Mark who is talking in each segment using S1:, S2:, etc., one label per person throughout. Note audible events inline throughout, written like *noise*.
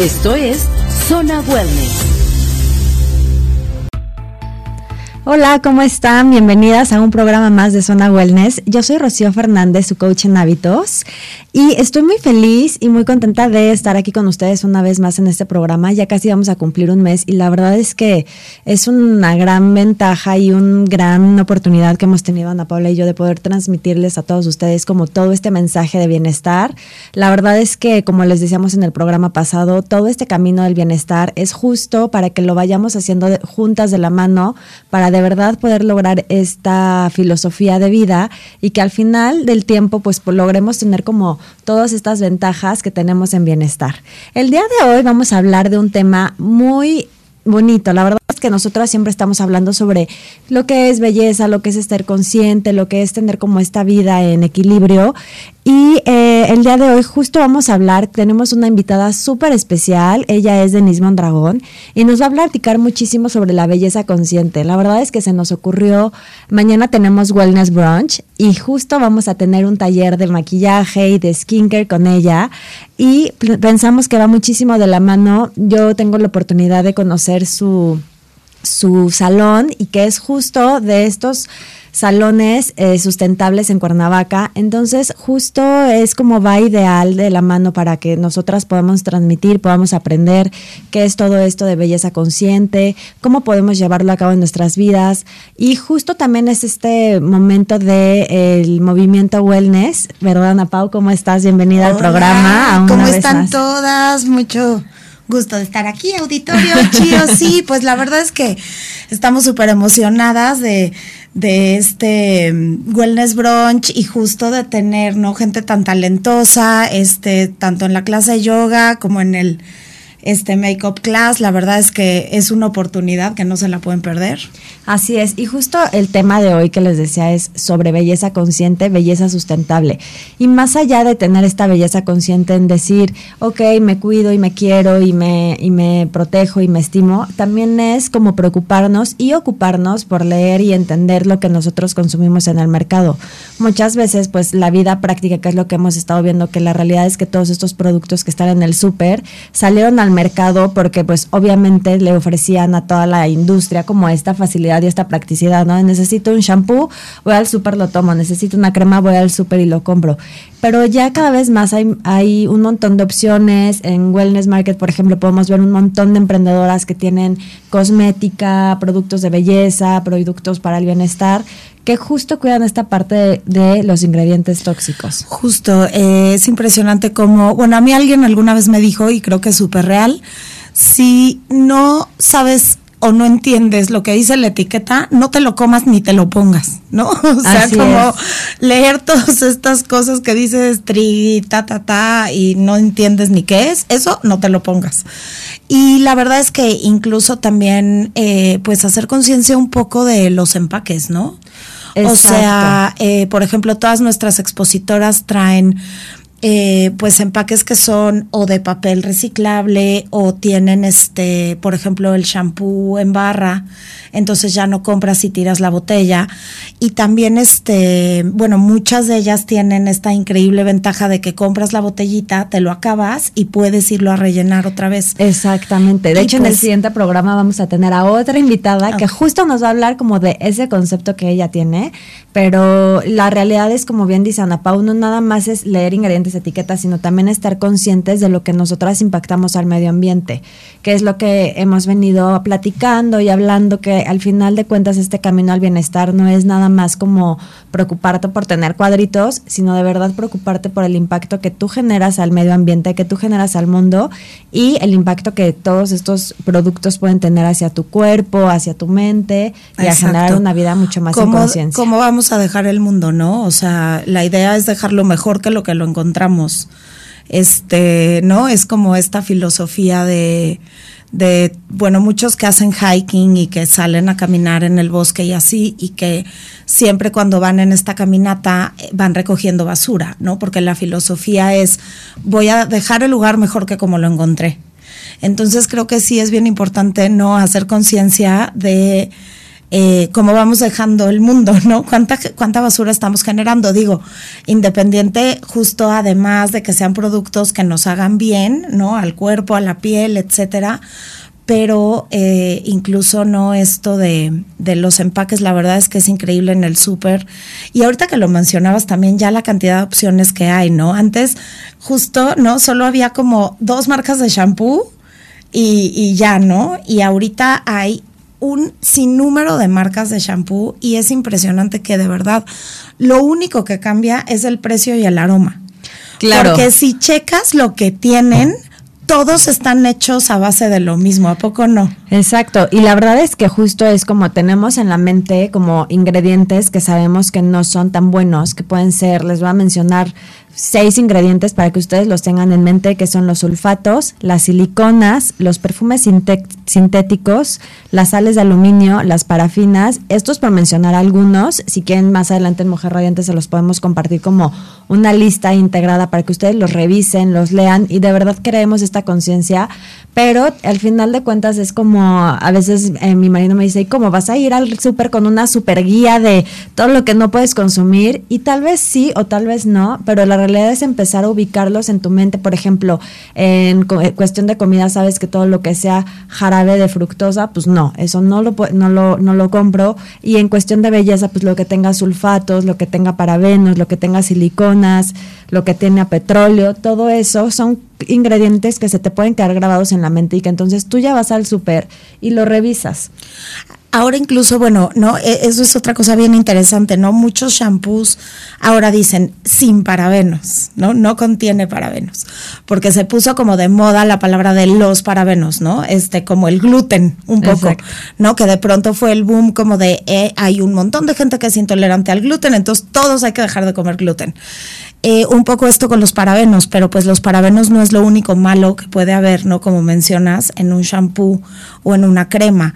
S1: Esto es Zona Wellness.
S2: Hola, ¿cómo están? Bienvenidas a un programa más de Zona Wellness. Yo soy Rocío Fernández, su coach en hábitos, y estoy muy feliz y muy contenta de estar aquí con ustedes una vez más en este programa. Ya casi vamos a cumplir un mes y la verdad es que es una gran ventaja y una gran oportunidad que hemos tenido Ana Paula y yo de poder transmitirles a todos ustedes como todo este mensaje de bienestar. La verdad es que, como les decíamos en el programa pasado, todo este camino del bienestar es justo para que lo vayamos haciendo juntas de la mano para de verdad poder lograr esta filosofía de vida y que al final del tiempo pues logremos tener como todas estas ventajas que tenemos en bienestar. El día de hoy vamos a hablar de un tema muy bonito. La verdad es que nosotras siempre estamos hablando sobre lo que es belleza, lo que es estar consciente, lo que es tener como esta vida en equilibrio. Y eh, el día de hoy justo vamos a hablar, tenemos una invitada súper especial, ella es Denise Mondragón y nos va a platicar muchísimo sobre la belleza consciente. La verdad es que se nos ocurrió, mañana tenemos Wellness Brunch y justo vamos a tener un taller de maquillaje y de skincare con ella y pensamos que va muchísimo de la mano. Yo tengo la oportunidad de conocer su, su salón y que es justo de estos salones eh, sustentables en Cuernavaca. Entonces, justo es como va ideal de la mano para que nosotras podamos transmitir, podamos aprender qué es todo esto de belleza consciente, cómo podemos llevarlo a cabo en nuestras vidas. Y justo también es este momento del el movimiento wellness, ¿verdad, Ana Pau? ¿Cómo estás? Bienvenida al programa.
S3: ¿Cómo están todas? Mucho gusto de estar aquí, auditorio, chío, sí, *laughs* pues la verdad es que estamos súper emocionadas de de este mm, wellness brunch y justo de tener, ¿no? Gente tan talentosa, este, tanto en la clase de yoga como en el este Makeup Class. La verdad es que es una oportunidad que no se la pueden perder.
S2: Así es, y justo el tema de hoy que les decía es sobre belleza consciente, belleza sustentable. Y más allá de tener esta belleza consciente en decir, ok, me cuido y me quiero y me, y me protejo y me estimo, también es como preocuparnos y ocuparnos por leer y entender lo que nosotros consumimos en el mercado. Muchas veces, pues la vida práctica, que es lo que hemos estado viendo, que la realidad es que todos estos productos que están en el súper salieron al mercado porque pues obviamente le ofrecían a toda la industria como esta facilidad y esta practicidad, ¿no? Necesito un shampoo, voy al súper, lo tomo, necesito una crema, voy al súper y lo compro. Pero ya cada vez más hay, hay un montón de opciones. En Wellness Market, por ejemplo, podemos ver un montón de emprendedoras que tienen cosmética, productos de belleza, productos para el bienestar, que justo cuidan esta parte de, los ingredientes tóxicos.
S3: Justo, eh, es impresionante como, bueno, a mí alguien alguna vez me dijo, y creo que es súper real, si no sabes o no entiendes lo que dice la etiqueta, no te lo comas ni te lo pongas, ¿no? *laughs* O sea, como leer todas estas cosas que dices tri, ta, ta, ta, y no entiendes ni qué es, eso no te lo pongas. Y la verdad es que incluso también, eh, pues hacer conciencia un poco de los empaques, ¿no? O sea, eh, por ejemplo, todas nuestras expositoras traen eh, pues empaques que son o de papel reciclable o tienen este, por ejemplo, el shampoo en barra, entonces ya no compras y tiras la botella. Y también este, bueno, muchas de ellas tienen esta increíble ventaja de que compras la botellita, te lo acabas y puedes irlo a rellenar otra vez.
S2: Exactamente. De hecho, en el pues siguiente programa vamos a tener a otra invitada que justo nos va a hablar como de ese concepto que ella tiene, pero la realidad es como bien dice Ana Pau, no nada más es leer ingredientes etiquetas, sino también estar conscientes de lo que nosotras impactamos al medio ambiente, que es lo que hemos venido platicando y hablando, que al final de cuentas este camino al bienestar no es nada más como preocuparte por tener cuadritos, sino de verdad preocuparte por el impacto que tú generas al medio ambiente, que tú generas al mundo y el impacto que todos estos productos pueden tener hacia tu cuerpo, hacia tu mente y a generar una vida mucho más en conciencia.
S3: ¿Cómo vamos a dejar el mundo, no? O sea, la idea es dejarlo mejor que lo que lo encontramos Este, ¿no? Es como esta filosofía de, de, bueno, muchos que hacen hiking y que salen a caminar en el bosque y así, y que siempre cuando van en esta caminata eh, van recogiendo basura, ¿no? Porque la filosofía es, voy a dejar el lugar mejor que como lo encontré. Entonces creo que sí es bien importante no hacer conciencia de eh, cómo vamos dejando el mundo, ¿no? ¿Cuánta, ¿Cuánta basura estamos generando? Digo, independiente, justo además de que sean productos que nos hagan bien, ¿no? Al cuerpo, a la piel, etcétera. Pero eh, incluso no esto de, de, los empaques, la verdad es que es increíble en el súper. Y ahorita que lo mencionabas también, ya la cantidad de opciones que hay, ¿no? Antes, justo, ¿no? Solo había como dos marcas de shampoo y, y ya, ¿no? Y ahorita hay un sinnúmero de marcas de shampoo y es impresionante que de verdad lo único que cambia es el precio y el aroma. Claro. Porque si checas lo que tienen, todos están hechos a base de lo mismo, ¿a poco no?
S2: Exacto, y la verdad es que justo es como tenemos en la mente como ingredientes que sabemos que no son tan buenos, que pueden ser, les voy a mencionar seis ingredientes para que ustedes los tengan en mente, que son los sulfatos, las siliconas, los perfumes sintéticos, las sales de aluminio, las parafinas. Estos para mencionar algunos, si quieren más adelante en Mujer Radiante se los podemos compartir como una lista integrada para que ustedes los revisen, los lean y de verdad creemos esta conciencia, pero al final de cuentas es como, a veces eh, mi marido me dice, ¿y cómo vas a ir al súper con una super guía de todo lo que no puedes consumir? Y tal vez sí o tal vez no, pero la realidad es empezar a ubicarlos en tu mente. Por ejemplo, en eh, cuestión de comida, sabes que todo lo que sea jarabe de fructosa, pues no, eso no lo, no lo, no lo compro. Y en cuestión de belleza, pues lo que tenga sulfatos, lo que tenga parabenos, lo que tenga siliconas, lo que tiene a petróleo, todo eso son ingredientes que se te pueden quedar grabados en la mente y que entonces tú ya vas al súper y lo revisas.
S3: Ahora incluso, bueno, no, e, eso es otra cosa bien interesante, ¿no? Muchos shampoos ahora dicen sin parabenos, ¿no? No contiene parabenos, porque se puso como de moda la palabra de los parabenos, ¿no? Este, como el gluten, un poco, ¿no? Que de pronto fue el boom como de, eh, hay un montón de gente que es intolerante al gluten, entonces todos hay que dejar de comer gluten. Eh, un poco esto con los parabenos, pero pues los parabenos no es lo único malo que puede haber, ¿no? Como mencionas, en un shampoo o en una crema.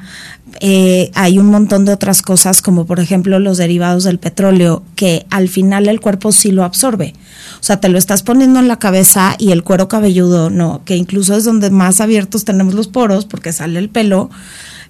S3: Eh, hay un montón de otras cosas, como por ejemplo los derivados del petróleo, que al final el cuerpo sí lo absorbe. O sea, te lo estás poniendo en la cabeza y el cuero cabelludo, no, que incluso es donde más abiertos tenemos los poros porque sale el pelo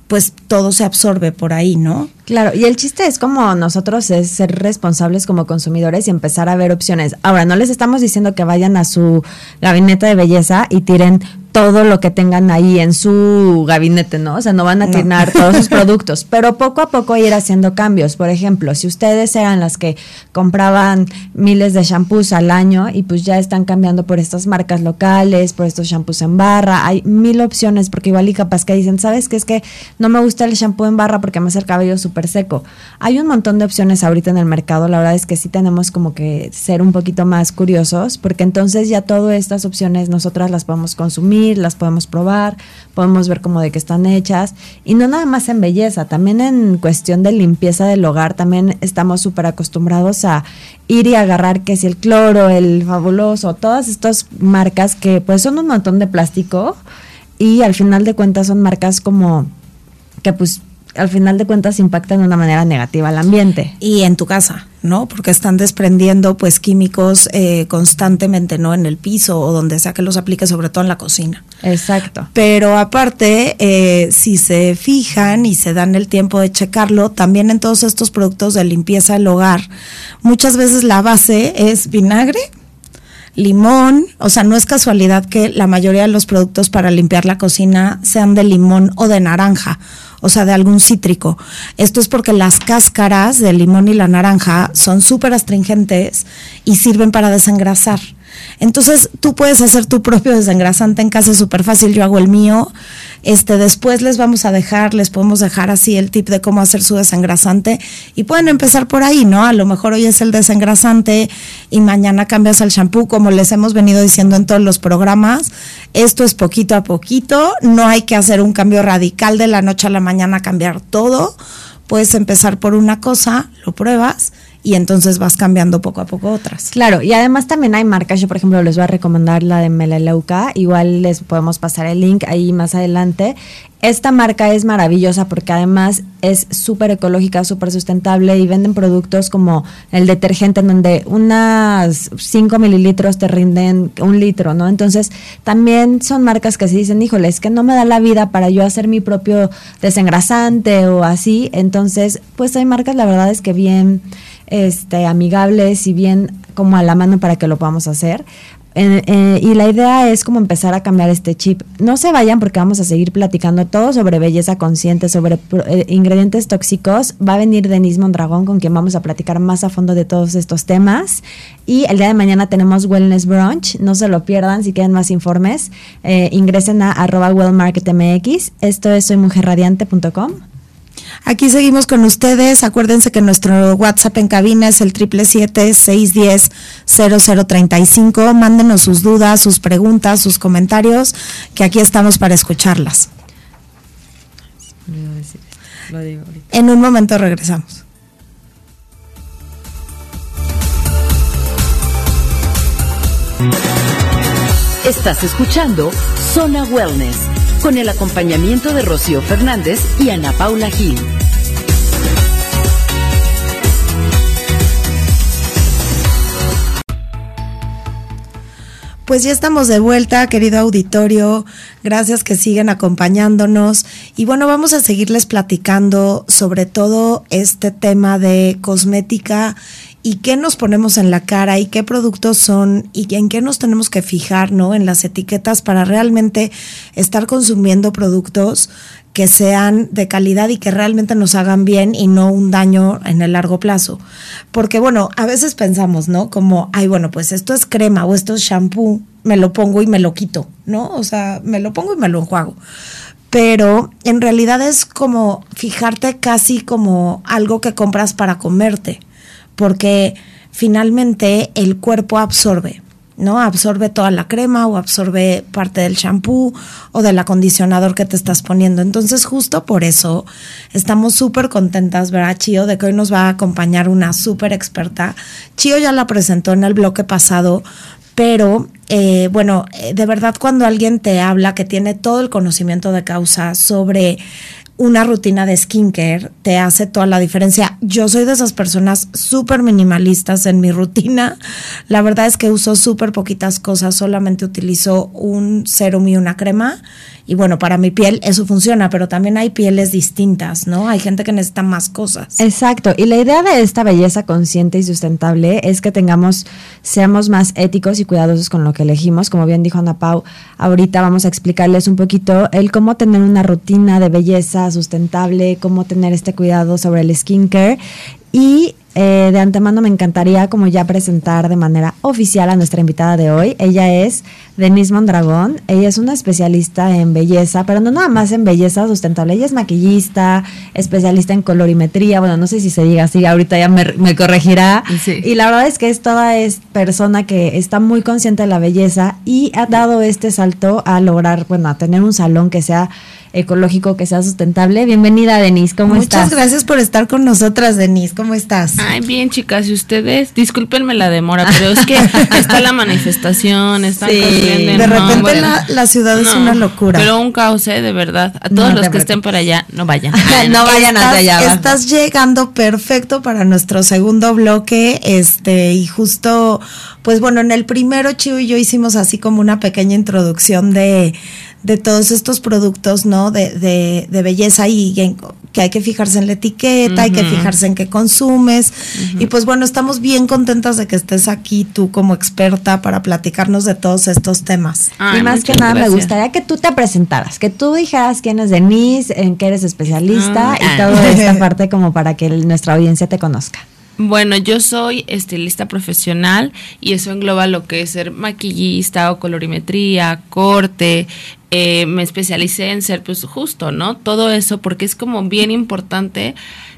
S3: pues todo se absorbe por ahí, ¿no?
S2: Claro, y el chiste es como nosotros es ser responsables como consumidores y empezar a ver opciones. Ahora, no les estamos diciendo que vayan a su gabinete de belleza y tiren todo lo que tengan ahí en su gabinete, ¿no? O sea, no van a tirar todos sus *laughs* productos, pero poco a poco ir haciendo cambios. Por ejemplo, si ustedes eran las que compraban miles de shampoos al año y pues ya están cambiando por estas marcas locales, por estos shampoos en barra, hay mil opciones porque igual y capaz que dicen, ¿sabes qué? Es que no me gusta el shampoo en barra porque me hace el cabello súper seco. Hay un montón de opciones ahorita en el mercado, la verdad es que sí tenemos como que ser un poquito más curiosos porque entonces ya todas estas opciones nosotras las podemos consumir las podemos probar, podemos ver cómo de qué están hechas. Y no nada más en belleza, también en cuestión de limpieza del hogar, también estamos súper acostumbrados a ir y agarrar que si el cloro, el fabuloso, todas estas marcas que pues son un montón de plástico y al final de cuentas son marcas como que pues al final de cuentas impactan de una manera negativa al ambiente.
S3: Y en tu casa, ¿no? Porque están desprendiendo pues químicos eh, constantemente, ¿no? En el piso o donde sea que los aplique, sobre todo en la cocina.
S2: Exacto.
S3: Pero aparte, eh, si se fijan y se dan el tiempo de checarlo, también en todos estos productos de limpieza del hogar, muchas veces la base es vinagre, limón, o sea, no es casualidad que la mayoría de los productos para limpiar la cocina sean de limón o de naranja o sea, de algún cítrico. Esto es porque las cáscaras del limón y la naranja son súper astringentes y sirven para desengrasar. Entonces tú puedes hacer tu propio desengrasante en casa, es súper fácil, yo hago el mío. Este, después les vamos a dejar, les podemos dejar así el tip de cómo hacer su desengrasante y pueden empezar por ahí, ¿no? A lo mejor hoy es el desengrasante y mañana cambias al shampoo, como les hemos venido diciendo en todos los programas. Esto es poquito a poquito, no hay que hacer un cambio radical de la noche a la mañana, cambiar todo. Puedes empezar por una cosa, lo pruebas y entonces vas cambiando poco a poco otras.
S2: Claro, y además también hay marcas, yo por ejemplo les voy a recomendar la de Melaleuca, igual les podemos pasar el link ahí más adelante. Esta marca es maravillosa porque además es súper ecológica, súper sustentable y venden productos como el detergente en donde unas 5 mililitros te rinden un litro, ¿no? Entonces también son marcas que se dicen, híjole, es que no me da la vida para yo hacer mi propio desengrasante o así. Entonces, pues hay marcas, la verdad es que bien este, amigables y bien como a la mano para que lo podamos hacer. Eh, y la idea es como empezar a cambiar este chip. No se vayan porque vamos a seguir platicando todo sobre belleza consciente, sobre eh, ingredientes tóxicos. Va a venir Denise Mondragón con quien vamos a platicar más a fondo de todos estos temas. Y el día de mañana tenemos Wellness Brunch. No se lo pierdan si quieren más informes. Eh, ingresen a arroba wellmarketmx. Esto es soymujerradiante.com.
S3: Aquí seguimos con ustedes. Acuérdense que nuestro WhatsApp en cabina es el 777-610-0035. Mándenos sus dudas, sus preguntas, sus comentarios, que aquí estamos para escucharlas. En un momento regresamos.
S1: Estás escuchando Zona Wellness con el acompañamiento de Rocío Fernández y Ana Paula Gil.
S3: Pues ya estamos de vuelta, querido auditorio. Gracias que siguen acompañándonos. Y bueno, vamos a seguirles platicando sobre todo este tema de cosmética y qué nos ponemos en la cara y qué productos son y en qué nos tenemos que fijar, ¿no? En las etiquetas para realmente estar consumiendo productos que sean de calidad y que realmente nos hagan bien y no un daño en el largo plazo. Porque bueno, a veces pensamos, ¿no? Como, ay, bueno, pues esto es crema o esto es shampoo, me lo pongo y me lo quito, ¿no? O sea, me lo pongo y me lo enjuago pero en realidad es como fijarte casi como algo que compras para comerte porque finalmente el cuerpo absorbe, ¿no? Absorbe toda la crema o absorbe parte del champú o del acondicionador que te estás poniendo. Entonces, justo por eso estamos súper contentas, ¿verdad, Chio? De que hoy nos va a acompañar una súper experta. Chio ya la presentó en el bloque pasado, pero eh, bueno, eh, de verdad cuando alguien te habla que tiene todo el conocimiento de causa sobre una rutina de skincare te hace toda la diferencia. Yo soy de esas personas súper minimalistas en mi rutina. La verdad es que uso súper poquitas cosas, solamente utilizo un serum y una crema y bueno, para mi piel eso funciona, pero también hay pieles distintas, ¿no? Hay gente que necesita más cosas.
S2: Exacto. Y la idea de esta belleza consciente y sustentable es que tengamos, seamos más éticos y cuidadosos con lo que elegimos. Como bien dijo Ana Pau, ahorita vamos a explicarles un poquito el cómo tener una rutina de belleza sustentable, cómo tener este cuidado sobre el skincare. Y eh, de antemano me encantaría como ya presentar de manera oficial a nuestra invitada de hoy. Ella es Denise Mondragón. Ella es una especialista en belleza, pero no nada más en belleza sustentable. Ella es maquillista, especialista en colorimetría. Bueno, no sé si se diga así, ahorita ya me, corregirá. Y la verdad es que es toda es persona que está muy consciente de la belleza y ha dado este salto a lograr, bueno, a tener un salón que sea ecológico, que sea sustentable. Bienvenida, Denise, ¿cómo estás?
S3: Muchas gracias por estar con nosotras, Denise, ¿cómo estás?
S4: Ay, bien, chicas, y ustedes, discúlpenme la demora, pero es que *laughs* está la manifestación, están sí,
S3: De repente la, ciudad es una locura.
S4: Pero un caos, ¿eh? de verdad. A todos los que estén por allá, no vayan. *laughs*
S2: no vayan hasta allá.
S3: Estás llegando perfecto para nuestro segundo bloque, este, y justo, pues bueno, en el primero, Chivo y yo hicimos así como una pequeña introducción de de todos estos productos, ¿no? De, de, de belleza y que hay que fijarse en la etiqueta, hay que fijarse en qué consumes. Y pues bueno, estamos bien contentas de que estés aquí tú como experta para platicarnos de todos estos temas.
S2: y más que nada me gustaría que tú te presentaras, que tú dijeras quién es Denise, en qué eres especialista y toda esta *laughs* parte como para que nuestra audiencia te conozca.
S4: Bueno, yo soy estilista profesional y eso engloba lo que es ser maquillista o colorimetría, corte. Eh, me especialicé en ser pues justo, ¿no? Todo eso porque es como bien importante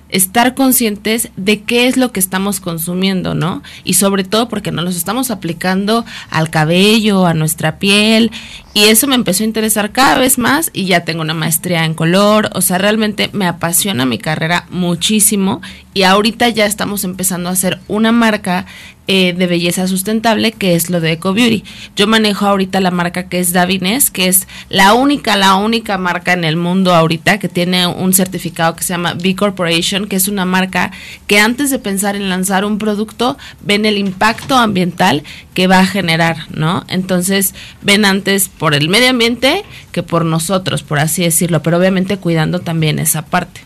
S4: estar conscientes de qué es lo que estamos consumiendo, ¿no? Y sobre todo porque nos los estamos aplicando al cabello, a nuestra piel, y eso me empezó a interesar cada vez más y ya tengo una maestría en color, o sea, realmente me apasiona mi carrera muchísimo y ahorita ya estamos empezando a hacer una marca eh, de belleza sustentable que es lo de Eco Beauty. Yo manejo ahorita la marca que es Davines, que es la única, la única marca en el mundo ahorita que tiene un certificado que se llama B Corporation, que es una marca que antes de pensar en lanzar un producto, ven el impacto ambiental que va a generar, ¿no? Entonces, ven antes por el medio ambiente que por nosotros, por así decirlo, pero obviamente cuidando también esa parte.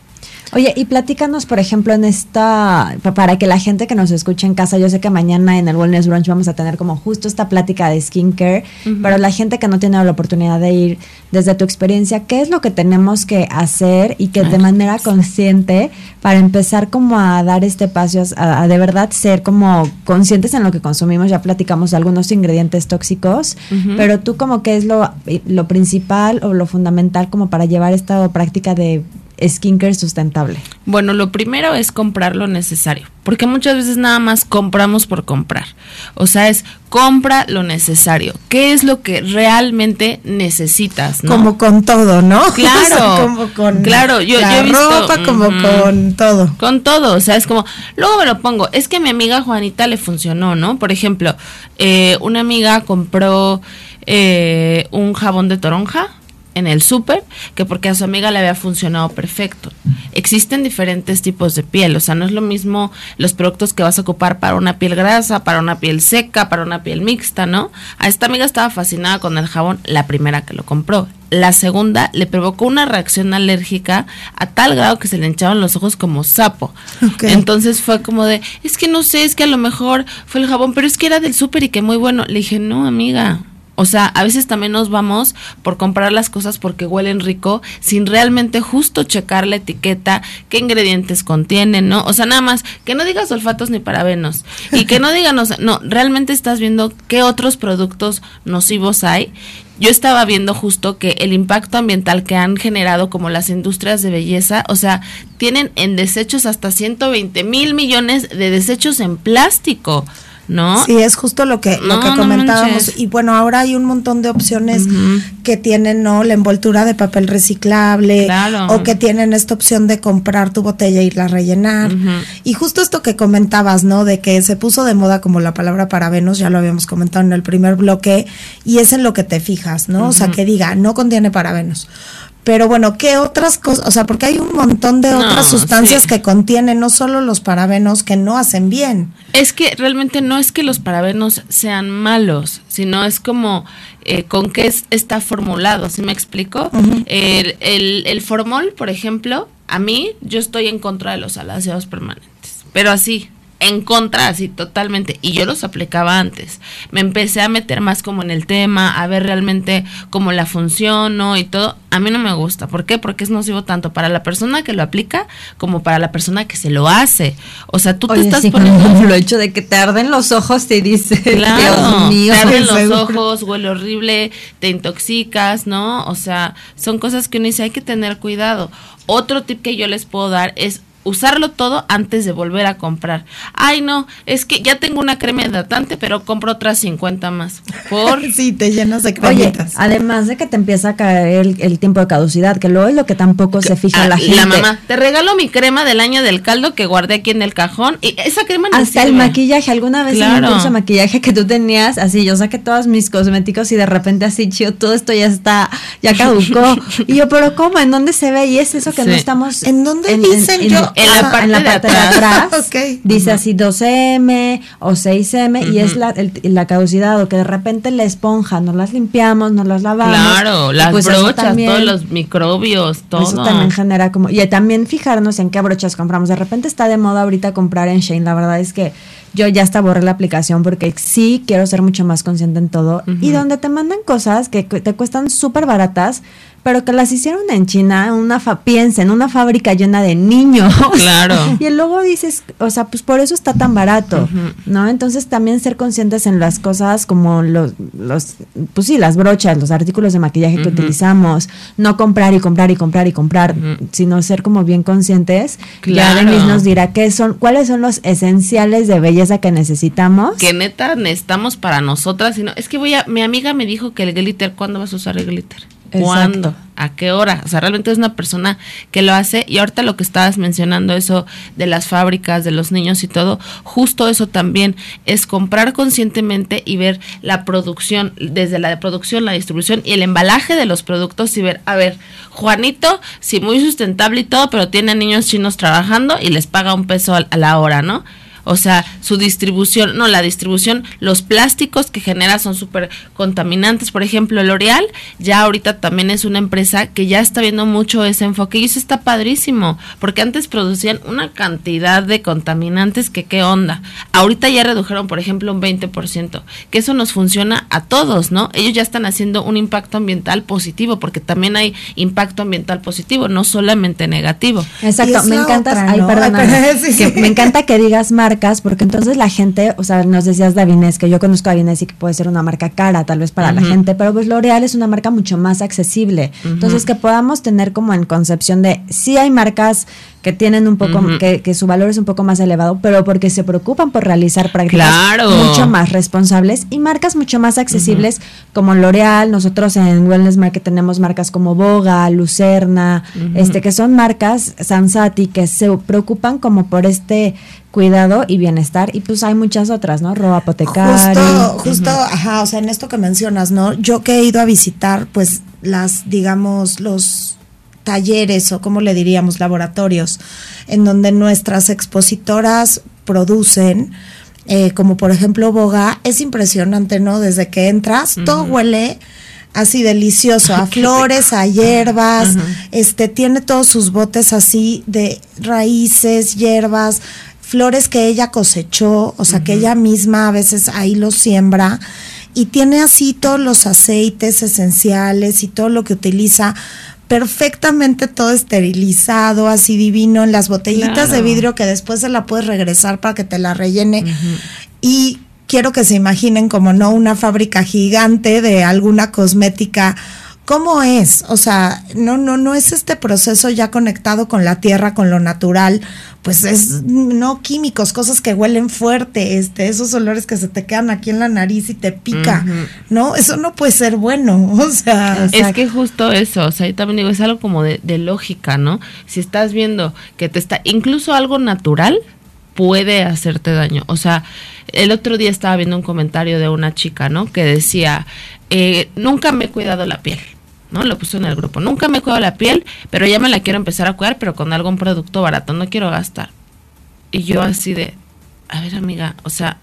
S2: Oye, y platícanos, por ejemplo, en esta, para que la gente que nos escuche en casa, yo sé que mañana en el Wellness Brunch vamos a tener como justo esta plática de skincare, pero la gente que no tiene la oportunidad de ir, desde tu experiencia, ¿qué es lo que tenemos que hacer y que de manera consciente para empezar como a dar este paso, a, de verdad ser como conscientes en lo que consumimos? Ya platicamos de algunos ingredientes tóxicos, pero tú como qué es lo, lo principal o lo fundamental como para llevar esta práctica de skincare sustentable?
S4: Bueno, lo primero es comprar lo necesario, porque muchas veces nada más compramos por comprar. O sea, es compra lo necesario. ¿Qué es lo que realmente necesitas?
S3: Como con todo, ¿no? *laughs*
S4: Claro.
S3: como con
S4: claro, yo,
S3: la
S4: he visto,
S3: ropa, como con todo.
S4: Con todo, o sea, es como, luego me lo pongo, es que a mi amiga Juanita le funcionó, ¿no? Por ejemplo, eh, una amiga compró eh, un jabón de toronja en el súper que porque a su amiga le había funcionado perfecto. Existen diferentes tipos de piel, o sea, no es lo mismo los productos que vas a ocupar para una piel grasa, para una piel seca, para una piel mixta, ¿no? A esta amiga estaba fascinada con el jabón la primera que lo compró. La segunda le provocó una reacción alérgica a tal grado que se le hinchaban los ojos como sapo. *laughs* Entonces fue como de, es que no sé, es que a lo mejor fue el jabón, pero es que era del súper y que muy bueno. Le dije, no, amiga, o sea, a veces también nos vamos por comprar las cosas porque huelen rico sin realmente justo checar la etiqueta, qué ingredientes contienen, ¿no? O sea, nada más que no digas olfatos ni parabenos y que no *laughs* digan, no, realmente estás viendo qué otros productos nocivos hay. Yo estaba viendo justo que el impacto ambiental que han generado como las industrias de belleza, o sea, tienen en desechos hasta 120 mil millones de desechos en plástico. ¿No?
S3: Sí, es justo lo que, lo que comentábamos. y bueno, ahora hay un montón de opciones que tienen, ¿no? La envoltura de papel reciclable o que tienen esta opción de comprar tu botella e irla a rellenar. Y justo esto que comentabas, ¿no? De que se puso de moda como la palabra parabenos, ya lo habíamos comentado en el primer bloque, y es en lo que te fijas, ¿no? O sea, que diga, no contiene parabenos. Pero bueno, ¿qué otras cosas? O sea, porque hay un montón de otras sustancias que contienen, no solo los parabenos, que no hacen bien.
S4: Es que realmente no es que los parabenos sean malos, sino es como eh, con qué está formulado, ¿sí me explico? el, el, el formol, por ejemplo, a mí yo estoy en contra de los alaceados permanentes, pero así, en contra, así totalmente. Y yo los aplicaba antes. Me empecé a meter más como en el tema, a ver realmente cómo la función, ¿no? Y todo. A mí no me gusta. ¿Por qué? Porque es nocivo tanto para la persona que lo aplica como para la persona que se lo hace. O sea, tú te estás poniendo.
S2: Lo *laughs* hecho de que te arden los ojos, te dice.
S4: Claro, te arden *laughs* los ojos, huele horrible, te intoxicas, ¿no? O sea, son cosas que uno dice, hay que tener cuidado. Otro tip que yo les puedo dar es usarlo todo antes de volver a comprar. Ay, no, es que ya tengo una crema hidratante, pero compro otras 50 más. Por *laughs*
S3: sí, te llenas de cremitas.
S2: además de que te empieza a caer el, tiempo de caducidad, que luego es lo que tampoco se fija la gente.
S4: La mamá, te regalo mi crema del año del caldo que guardé aquí en el cajón y esa crema no
S2: Hasta el maquillaje, alguna vez claro. en el maquillaje que tú tenías, así yo saqué todos mis cosméticos y de repente así, chido, todo esto ya está, ya caducó. *laughs* y yo, pero ¿cómo? ¿En dónde se ve? Y es eso que no estamos...
S3: ¿En dónde dicen yo?
S4: En la parte, de, atrás, *laughs*
S2: dice así 12M o 6M y es la, la caducidad o que de repente la esponja no las limpiamos, no las lavamos.
S4: Claro, las pues brochas, todos los microbios, todo.
S2: Eso también genera como... Y también fijarnos en qué brochas compramos. De repente está de moda ahorita comprar en Shane. La verdad es que yo ya hasta borré la aplicación porque sí quiero ser mucho más consciente en todo. Y donde te mandan cosas que te cuestan súper baratas, pero que las hicieron en China, una fa piensen, una fábrica llena de niños.
S4: Claro. *laughs*
S2: y luego dices, o sea, pues por eso está tan barato, ¿no? Entonces también ser conscientes en las cosas como los, los pues sí, las brochas, los artículos de maquillaje que utilizamos, no comprar y comprar y comprar y comprar, sino ser como bien conscientes. Ya
S4: Claro.
S2: Denise nos dirá qué son, cuáles son los esenciales de belleza que necesitamos.
S4: Que neta necesitamos para nosotras. Sino, es que voy a. Mi amiga me dijo que el glitter, ¿cuándo vas a usar el glitter? ¿Cuándo? ¿A qué hora? O sea, realmente es una persona que lo hace. Y ahorita lo que estabas mencionando, eso de las fábricas, de los niños y todo, justo eso también es comprar conscientemente y ver la producción, desde la producción, la distribución y el embalaje de los productos y ver, a ver, Juanito, sí, muy sustentable y todo, pero tiene niños chinos trabajando y les paga un peso a la hora, ¿no? O sea, su distribución, no, la distribución, los plásticos que genera son súper contaminantes. Por ejemplo, L'Oreal ya ahorita también es una empresa que ya está viendo mucho ese enfoque y eso está padrísimo, porque antes producían una cantidad de contaminantes que qué onda. Ahorita ya redujeron, por ejemplo, un 20%, que eso nos funciona a todos, ¿no? Ellos ya están haciendo un impacto ambiental positivo, porque también hay impacto ambiental positivo, no solamente negativo.
S2: Exacto, me encanta, *laughs* me encanta que digas marcas, porque entonces la gente, o sea, nos decías Davines, que yo conozco a Davines y que puede ser una marca cara, tal vez para la gente, pero pues L'Oreal es una marca mucho más accesible. Entonces, que podamos tener como en concepción de, sí hay marcas que tienen un poco, que, que su valor es un poco más elevado, pero porque se preocupan por realizar prácticas
S4: Claro.
S2: mucho más responsables y marcas mucho más accesibles como L'Oreal, nosotros en Wellness Market tenemos marcas como Boga, Lucerna, este que son marcas Sansati que se preocupan como por este cuidado y bienestar y pues hay muchas otras, ¿no? Ro Apotecari.
S3: Justo, justo, ajá, o sea, en esto que mencionas, ¿no? Yo que he ido a visitar, pues, las, digamos, los talleres o como le diríamos, laboratorios, en donde nuestras expositoras producen, eh, como por ejemplo Boga, es impresionante, ¿no? Desde que entras, todo huele así delicioso, a *laughs* flores, a hierbas, este, tiene todos sus botes así de raíces, hierbas, flores que ella cosechó, o sea, que ella misma a veces ahí los siembra y tiene así todos los aceites esenciales y todo lo que utiliza perfectamente todo esterilizado, así divino en las botellitas de vidrio que después se la puedes regresar para que te la rellene. Y quiero que se imaginen como no una fábrica gigante de alguna cosmética. ¿Cómo es? O sea, no, no, no es este proceso ya conectado con la tierra, con lo natural, pues es no químicos, cosas que huelen fuerte, este, esos olores que se te quedan aquí en la nariz y te pica, ¿no? Eso no puede ser bueno, *laughs* o sea,
S4: Es que justo eso, o sea, yo también digo, es algo como de, de lógica, ¿no? Si estás viendo que te está, incluso algo natural puede hacerte daño. O sea, el otro día estaba viendo un comentario de una chica, ¿no? Que decía, eh, nunca me he cuidado la piel. ¿No? Lo puso en el grupo. Nunca me he cuidado la piel, pero ya me la quiero empezar a cuidar, pero con algún producto barato. No quiero gastar. Y yo así de, a ver amiga, o sea,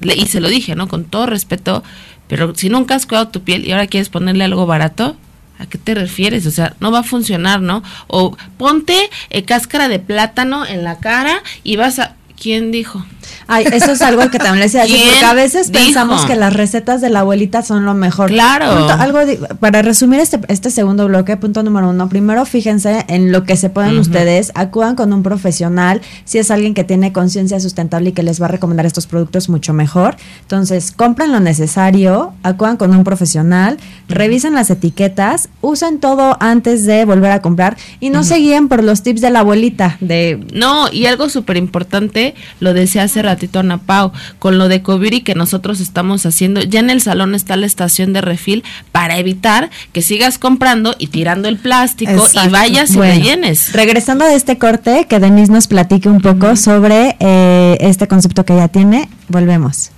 S4: y se lo dije, ¿no? Con todo respeto, pero si nunca has cuidado tu piel y ahora quieres ponerle algo barato, ¿a qué te refieres? O sea, no va a funcionar, ¿no? O ponte eh, cáscara de plátano en la cara y vas a... ¿Quién dijo?
S2: Ay, eso es algo que también les decía,
S4: ¿Quién
S2: porque a veces
S4: dijo?
S2: pensamos que las recetas de la abuelita son lo mejor.
S4: Claro.
S2: Punto- algo di- para resumir este, este segundo bloque, punto número uno, primero fíjense en lo que se pueden ustedes, acudan con un profesional, si es alguien que tiene conciencia sustentable y que les va a recomendar estos productos mucho mejor. Entonces, compren lo necesario, acudan con un profesional, revisen las etiquetas, usen todo antes de volver a comprar y no se guíen por los tips de la abuelita, de
S4: No, y algo súper importante, lo decía hace ratito Ana Pau, con lo de Coviri que nosotros estamos haciendo, ya en el salón está la estación de refil para evitar que sigas comprando y tirando el plástico y vayas y
S2: Bueno,
S4: rellenes.
S2: Regresando de este corte, que Denise nos platique un poco sobre eh, este concepto que ella tiene, volvemos.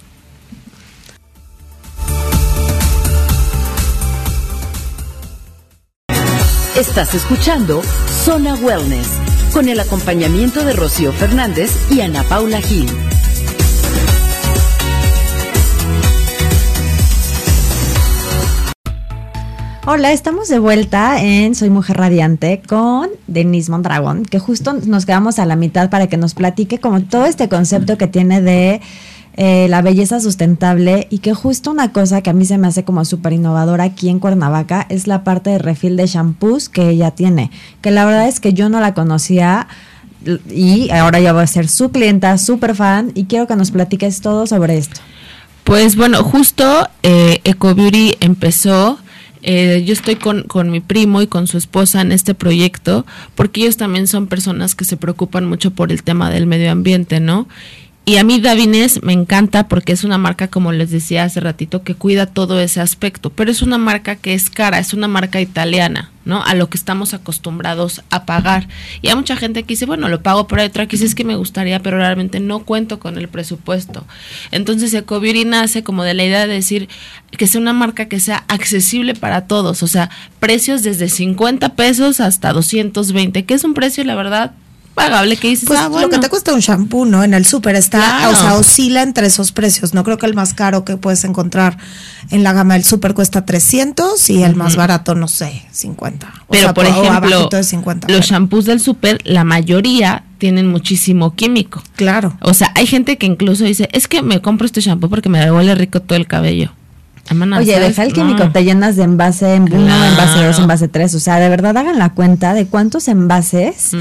S1: Estás escuchando Zona Wellness con el acompañamiento de Rocío Fernández y Ana Paula Gil.
S2: Hola, estamos de vuelta en Soy Mujer Radiante con Denise Mondragón, que justo nos quedamos a la mitad para que nos platique como todo este concepto que tiene de eh, la belleza sustentable y que justo una cosa que a mí se me hace como súper innovadora aquí en Cuernavaca es la parte de refil de shampoos que ella tiene, que la verdad es que yo no la conocía y ahora ya voy a ser su clienta, súper fan y quiero que nos platiques todo sobre esto.
S4: Pues bueno, justo eh, EcoBeauty empezó eh, yo estoy con, con, mi primo y con su esposa en este proyecto porque ellos también son personas que se preocupan mucho por el tema del medio ambiente, ¿no? Y a mí Davines me encanta porque es una marca, como les decía hace ratito, que cuida todo ese aspecto, pero es una marca que es cara, es una marca italiana, ¿no? A lo que estamos acostumbrados a pagar. Y hay mucha gente que dice, bueno, lo pago por otra que dice, es que me gustaría, pero realmente no cuento con el presupuesto. Entonces Ecobeauty nace como de la idea de decir que sea una marca que sea accesible para todos, o sea, precios desde 50 pesos hasta 220, que es un precio, la verdad, pagable que dices,
S3: pues
S4: ah,
S3: lo que te cuesta un shampoo, ¿no? En el súper está,
S4: Claro.
S3: o sea, oscila entre esos precios. No creo que el más caro que puedes encontrar en la gama del súper cuesta 300 y el más barato, no sé, 50. O
S4: Pero
S3: sea,
S4: por ejemplo,
S3: de 50.
S4: los
S3: pero-
S4: shampoos del súper, la mayoría tienen muchísimo químico.
S3: Claro.
S4: O sea, hay gente que incluso dice, es que me compro este shampoo porque me huele rico todo el cabello.
S2: Oye, deja el químico,
S4: No.
S2: te llenas de envase en uno,
S4: Claro.
S2: envase dos, envase tres. O sea, de verdad hagan la cuenta de cuántos envases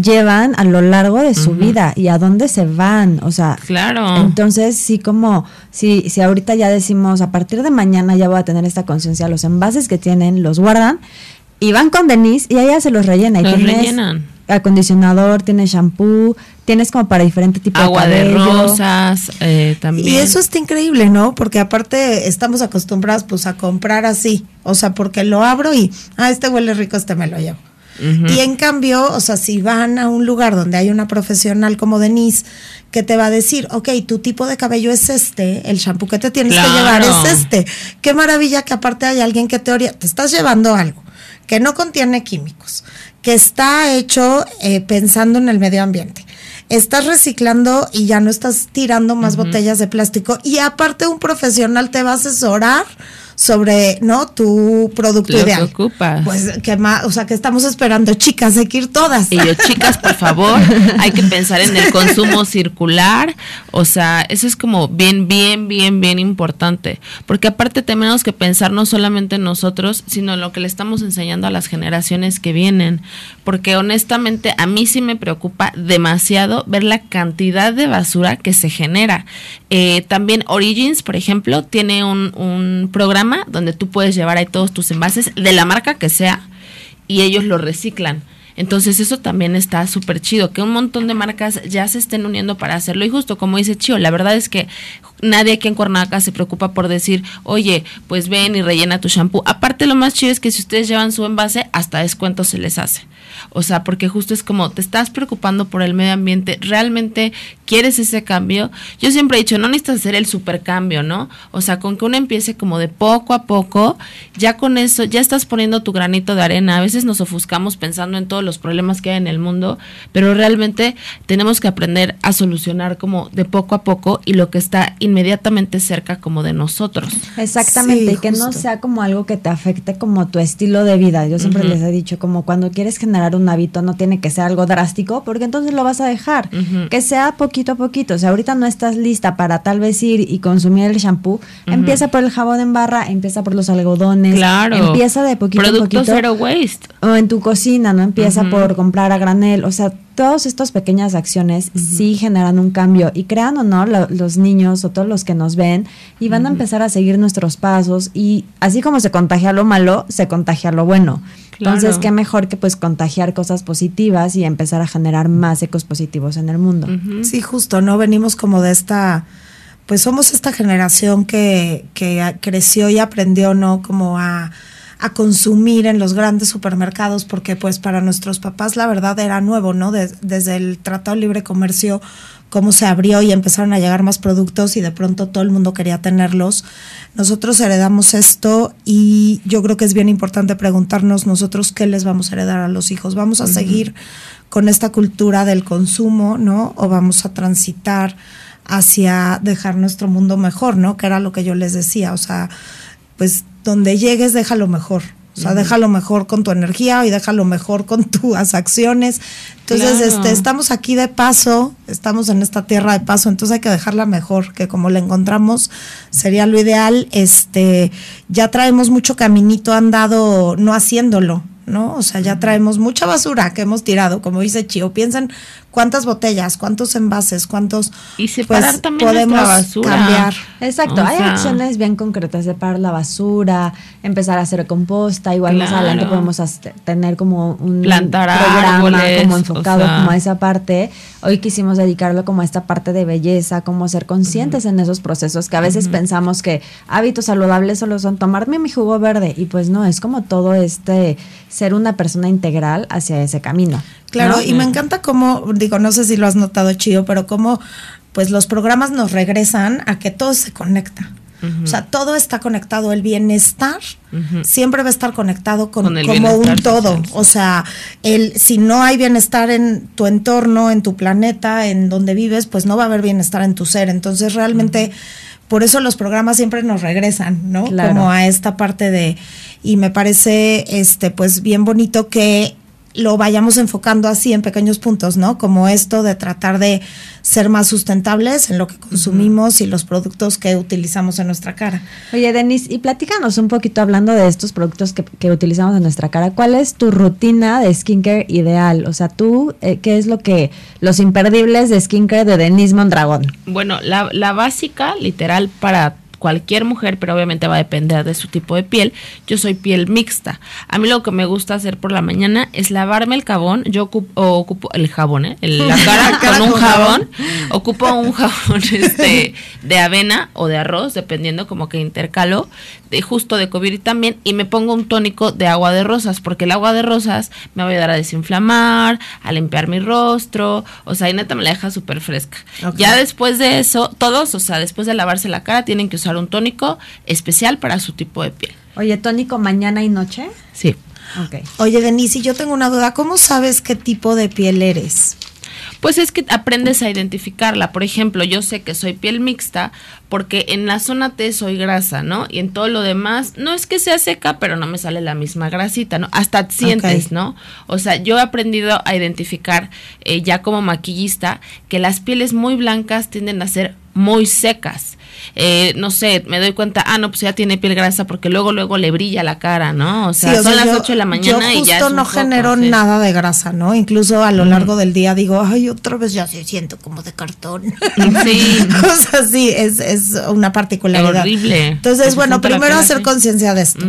S2: llevan a lo largo de su vida y a dónde se van. O sea,
S4: Claro.
S2: entonces sí como, si, si ahorita ya decimos, a partir de mañana ya voy a tener esta conciencia, los envases que tienen los guardan y van con Denise y ella se los rellena. Y
S4: Los rellenan.
S2: Acondicionador, tienes shampoo, tienes como para diferente tipo
S4: Agua
S2: de
S4: de
S2: cabello.
S4: rosas eh, también.
S3: Y eso está increíble, ¿no? Porque aparte estamos acostumbrados pues a comprar así, o sea, porque lo abro y, ah, este huele rico, este me lo llevo. Y en cambio, o sea, si van a un lugar donde hay una profesional como Denise que te va a decir, ok, tu tipo de cabello es este, el shampoo que te tienes
S4: Claro.
S3: que llevar es este. Qué maravilla que aparte hay alguien que te orienta, te estás llevando algo que no contiene químicos, que está hecho eh, pensando en el medio ambiente. Estás reciclando y ya no estás tirando más botellas de plástico y aparte un profesional te va a asesorar sobre, ¿no? Tu producto
S4: Lo que
S3: ideal.
S4: ocupas.
S3: Pues que más, o sea, que estamos esperando, chicas, hay que ir todas.
S4: Y yo, *laughs* chicas, por favor, hay que pensar en el consumo circular. O sea, eso es como bien, bien, bien, bien importante. Porque aparte tenemos que pensar no solamente en nosotros, sino en lo que le estamos enseñando a las generaciones que vienen. Porque honestamente a mí sí me preocupa demasiado ver la cantidad de basura que se genera. Eh, también Origins, por ejemplo, tiene un, un programa donde tú puedes llevar ahí todos tus envases de la marca que sea y ellos lo reciclan. Entonces eso también está súper chido, que un montón de marcas ya se estén uniendo para hacerlo. Y justo como dice Chio, la verdad es que nadie aquí en Cuernavaca se preocupa por decir, oye, pues ven y rellena tu shampoo. Aparte lo más chido es que si ustedes llevan su envase, hasta descuento se les hace. O sea, porque justo es como, te estás preocupando por el medio ambiente, realmente quieres ese cambio. Yo siempre he dicho, no necesitas hacer el supercambio, ¿no? O sea, con que uno empiece como de poco a poco, ya con eso, ya estás poniendo tu granito de arena. A veces nos ofuscamos pensando en todos los problemas que hay en el mundo, pero realmente tenemos que aprender a solucionar como de poco a poco y lo que está inmediatamente cerca como de nosotros.
S2: Exactamente,
S3: Sí,
S2: y que no sea como algo que te afecte como tu estilo de vida. Yo siempre les he dicho, como cuando quieres generar un hábito no tiene que ser algo drástico, porque entonces lo vas a dejar. Que sea poquito a poquito. O sea, ahorita no estás lista para tal vez ir y consumir el shampoo. Empieza por el jabón en barra, empieza por los algodones.
S4: Claro.
S2: Empieza de poquito a
S4: Producto
S2: poquito.
S4: zero waste.
S2: O en tu cocina, ¿no? Empieza por comprar a granel. O sea, todas estas pequeñas acciones sí generan un cambio. Y crean o no, lo- los niños o todos los que nos ven, y van a empezar a seguir nuestros pasos. Y así como se contagia lo malo, se contagia lo bueno. Entonces, qué mejor que pues contagiar cosas positivas y empezar a generar más ecos positivos en el mundo.
S3: Sí, justo, ¿no? Venimos como de esta, pues somos esta generación que, que creció y aprendió, ¿no? Como a, a consumir en los grandes supermercados, porque pues para nuestros papás la verdad era nuevo, ¿no? Des- desde el Tratado de Libre Comercio, cómo se abrió y empezaron a llegar más productos y de pronto todo el mundo quería tenerlos. Nosotros heredamos esto y yo creo que es bien importante preguntarnos nosotros qué les vamos a heredar a los hijos. ¿Vamos a seguir con esta cultura del consumo, ¿no? O vamos a transitar hacia dejar nuestro mundo mejor, ¿no? Que era lo que yo les decía, o sea, pues donde llegues déjalo mejor. O sea, déjalo mejor con tu energía y déjalo mejor con *laughs* tus acciones. Entonces,
S4: Claro.
S3: este, estamos aquí de paso, estamos en esta tierra de paso, entonces hay que dejarla mejor, que como la encontramos sería lo ideal. Este, ya traemos mucho caminito andado no haciéndolo, ¿no? O sea, ya traemos mucha basura que hemos tirado, como dice Chio. Piensen cuántas botellas, cuántos envases, cuántos
S4: Y separar
S3: pues,
S4: también
S3: podemos
S4: basura.
S3: cambiar.
S2: Exacto,
S4: O
S2: hay
S4: sea-
S2: acciones bien concretas, separar la basura, empezar a hacer composta, igual más adelante podemos hacer- tener como un
S4: Plantar
S2: programa
S4: árboles,
S2: como enfocado
S4: o sea.
S2: como a esa parte. Hoy quisimos dedicarlo como a esta parte de belleza, como ser conscientes en esos procesos que a veces pensamos que hábitos saludables solo son tomarme mi jugo verde y pues no, es como todo este ser una persona integral hacia ese camino.
S3: Claro,
S2: ¿no?
S3: y me encanta cómo, digo, no sé si lo has notado, Chío, pero cómo pues los programas nos regresan a que todo se conecta. O sea, todo está conectado. El bienestar siempre va a estar conectado con, como un todo.
S4: social.
S3: O sea, el, si no hay bienestar en tu entorno, en tu planeta, en donde vives, pues no va a haber bienestar en tu ser. Entonces, realmente, por eso los programas siempre nos regresan, ¿no?
S2: Claro.
S3: Como a esta parte de. Y me parece, este, pues, bien bonito que lo vayamos enfocando así en pequeños puntos, ¿no? Como esto de tratar de ser más sustentables en lo que consumimos y los productos que utilizamos en nuestra cara.
S2: Oye, Denis, y platícanos un poquito hablando de estos productos que, que utilizamos en nuestra cara. ¿Cuál es tu rutina de skincare ideal? O sea, tú, eh, ¿qué es lo que, los imperdibles de skincare de Denis Mondragón?
S4: Bueno, la, la básica, literal, para cualquier mujer, pero obviamente va a depender de su tipo de piel. Yo soy piel mixta. A mí lo que me gusta hacer por la mañana es lavarme el jabón. Yo ocupo, ocupo el jabón, ¿eh? El- la *laughs* cara con un jabón. Ocupo un jabón *laughs* este, de avena o de arroz, dependiendo como que intercalo, de justo de COVID también, y me pongo un tónico de agua de rosas, porque el agua de rosas me va a ayudar a desinflamar, a limpiar mi rostro, o sea, y neta me la deja súper fresca. Ya después de eso, todos, o sea, después de lavarse la cara, tienen que usar un tónico especial para su tipo de piel.
S2: Oye, tónico mañana y noche.
S4: Sí.
S3: Oye, Denise, yo tengo una duda. ¿Cómo sabes qué tipo de piel eres?
S4: Pues es que aprendes a identificarla. Por ejemplo, yo sé que soy piel mixta porque en la zona T soy grasa, ¿no? Y en todo lo demás, no es que sea seca, pero no me sale la misma grasita, ¿no? Hasta sientes. ¿no? O sea, yo he aprendido a identificar eh, ya como maquillista que las pieles muy blancas tienden a ser muy secas. Eh, no sé, me doy cuenta, ah, no, pues ya tiene piel grasa porque luego, luego le brilla la cara, ¿no? O sea,
S3: Sí, o
S4: son
S3: sea,
S4: las
S3: yo-
S4: 8 de la mañana
S3: yo
S4: y ya es
S3: justo no
S4: sí.
S3: nada de grasa, ¿no? Incluso a lo largo del día digo, ay, otra vez ya se siento como de cartón.
S4: Sí. *laughs*
S3: Cosas así, es, es una particularidad.
S4: Horrible.
S3: Entonces, bueno, primero
S4: piel
S3: hacer conciencia de esto.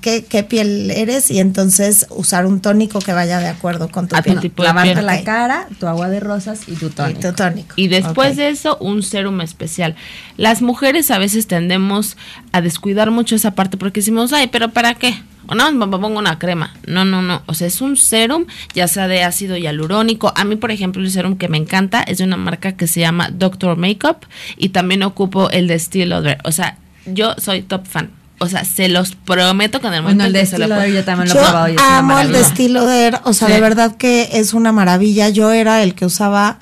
S3: ¿Qué, qué piel eres? Y entonces usar un tónico que vaya de acuerdo con tu
S4: A
S3: piel.
S4: tipo de
S2: Lavarte
S4: piel.
S2: la cara, tu agua de rosas y tu
S3: Y
S2: tónico.
S3: tu tónico.
S4: Y después de eso, un serum especial. Las mujeres a veces tendemos a descuidar mucho esa parte porque decimos, ay, pero ¿para qué? O no, me pongo una crema. No, no, no. O sea, es un serum, ya sea de ácido hialurónico. A mí, por ejemplo, el serum que me encanta es de una marca que se llama Doctor Makeup y también ocupo el de Steel Lauder. O sea, yo soy top fan. O sea, se los prometo que en el momento
S2: Bueno, el de
S4: que se lo
S2: estilo
S4: pongo-
S2: yo también lo he
S3: Yo
S2: probado y es una
S3: amo el de estilo de, o sea,
S4: Sí.
S3: de verdad que es una maravilla. Yo era el que usaba,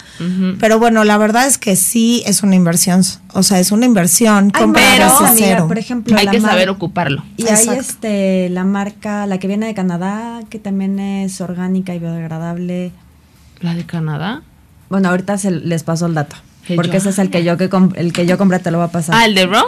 S3: pero bueno, la verdad es que sí es una inversión. O sea, es una inversión
S2: amiga,
S3: serum.
S2: por ejemplo,
S4: Hay
S2: la
S4: que saber ocuparlo.
S2: Y hay este la marca, la que viene de Canadá, que también es orgánica y biodegradable.
S4: ¿La de Canadá?
S2: Bueno, ahorita se les paso el dato.
S4: Que
S2: Porque
S4: yo-
S2: ese es el que yo que el que yo compré te lo voy a pasar.
S4: Ah, el de Raw.